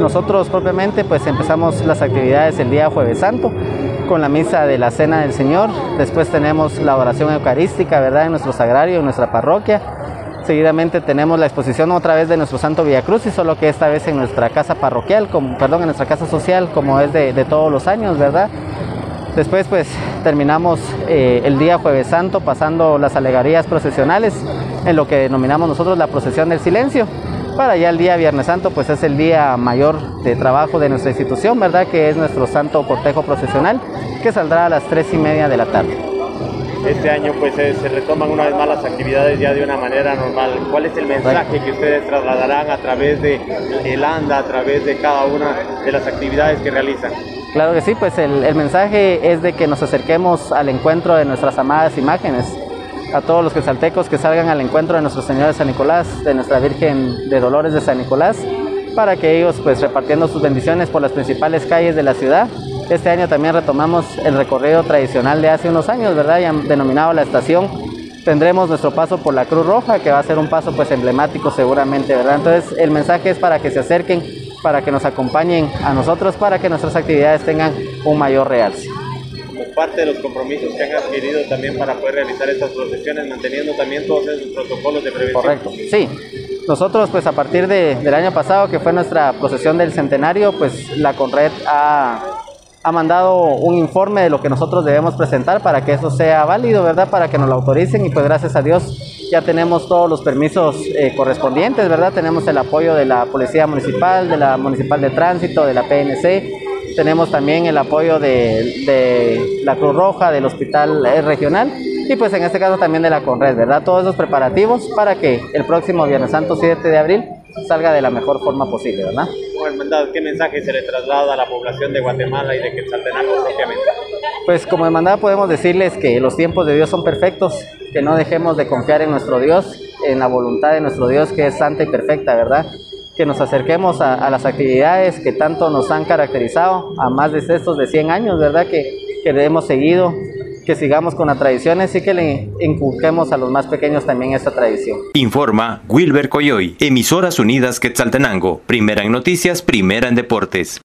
Nosotros propiamente pues empezamos las actividades el día jueves santo con la misa de la Cena del Señor, después tenemos la oración eucarística, ¿verdad? En nuestro sagrario, en nuestra parroquia. Seguidamente tenemos la exposición otra vez de nuestro Santo Villa Cruz, y solo que esta vez en nuestra casa parroquial, perdón, en nuestra casa social, como es de, de todos los años, ¿verdad? Después pues terminamos eh, el día jueves santo pasando las alegarías procesionales en lo que denominamos nosotros la procesión del silencio. Para ya el día Viernes Santo pues es el día mayor de trabajo de nuestra institución, ¿verdad? Que es nuestro santo cortejo procesional que saldrá a las tres y media de la tarde. Este año pues se retoman una vez más las actividades ya de una manera normal. ¿Cuál es el mensaje que ustedes trasladarán a través de el ANDA, a través de cada una de las actividades que realizan? Claro que sí, pues el, el mensaje es de que nos acerquemos al encuentro de nuestras amadas imágenes, a todos los quesaltecos que salgan al encuentro de nuestro Señor de San Nicolás, de nuestra Virgen de Dolores de San Nicolás, para que ellos pues repartiendo sus bendiciones por las principales calles de la ciudad. Este año también retomamos el recorrido tradicional de hace unos años, ¿verdad? Ya denominado la estación. Tendremos nuestro paso por la Cruz Roja, que va a ser un paso pues emblemático seguramente, ¿verdad? Entonces el mensaje es para que se acerquen para que nos acompañen a nosotros para que nuestras actividades tengan un mayor realce. Parte de los compromisos que han adquirido también para poder realizar estas procesiones, manteniendo también todos esos protocolos de prevención. Correcto, sí. Nosotros pues a partir de, del año pasado que fue nuestra procesión del centenario, pues la Conred ha, ha mandado un informe de lo que nosotros debemos presentar para que eso sea válido, ¿verdad? Para que nos lo autoricen y pues gracias a Dios ya tenemos todos los permisos eh, correspondientes, ¿verdad? Tenemos el apoyo de la Policía Municipal, de la Municipal de Tránsito, de la PNC, tenemos también el apoyo de, de la Cruz Roja, del Hospital eh, Regional y pues en este caso también de la Conred, ¿verdad? Todos esos preparativos para que el próximo Viernes Santo 7 de abril salga de la mejor forma posible, ¿verdad? Bueno, ¿qué mensaje se le traslada a la población de Guatemala y de Quetzaltenango propiamente? Pues como hermandad podemos decirles que los tiempos de Dios son perfectos, que no dejemos de confiar en nuestro Dios, en la voluntad de nuestro Dios que es santa y perfecta, ¿verdad? Que nos acerquemos a, las actividades que tanto nos han caracterizado a más de estos de 100 años, ¿verdad? Que, que hemos seguido, que sigamos con las tradiciones y que le inculquemos a los más pequeños también esta tradición. Informa Wilber Coyoy, Emisoras Unidas Quetzaltenango, primera en noticias, primera en deportes.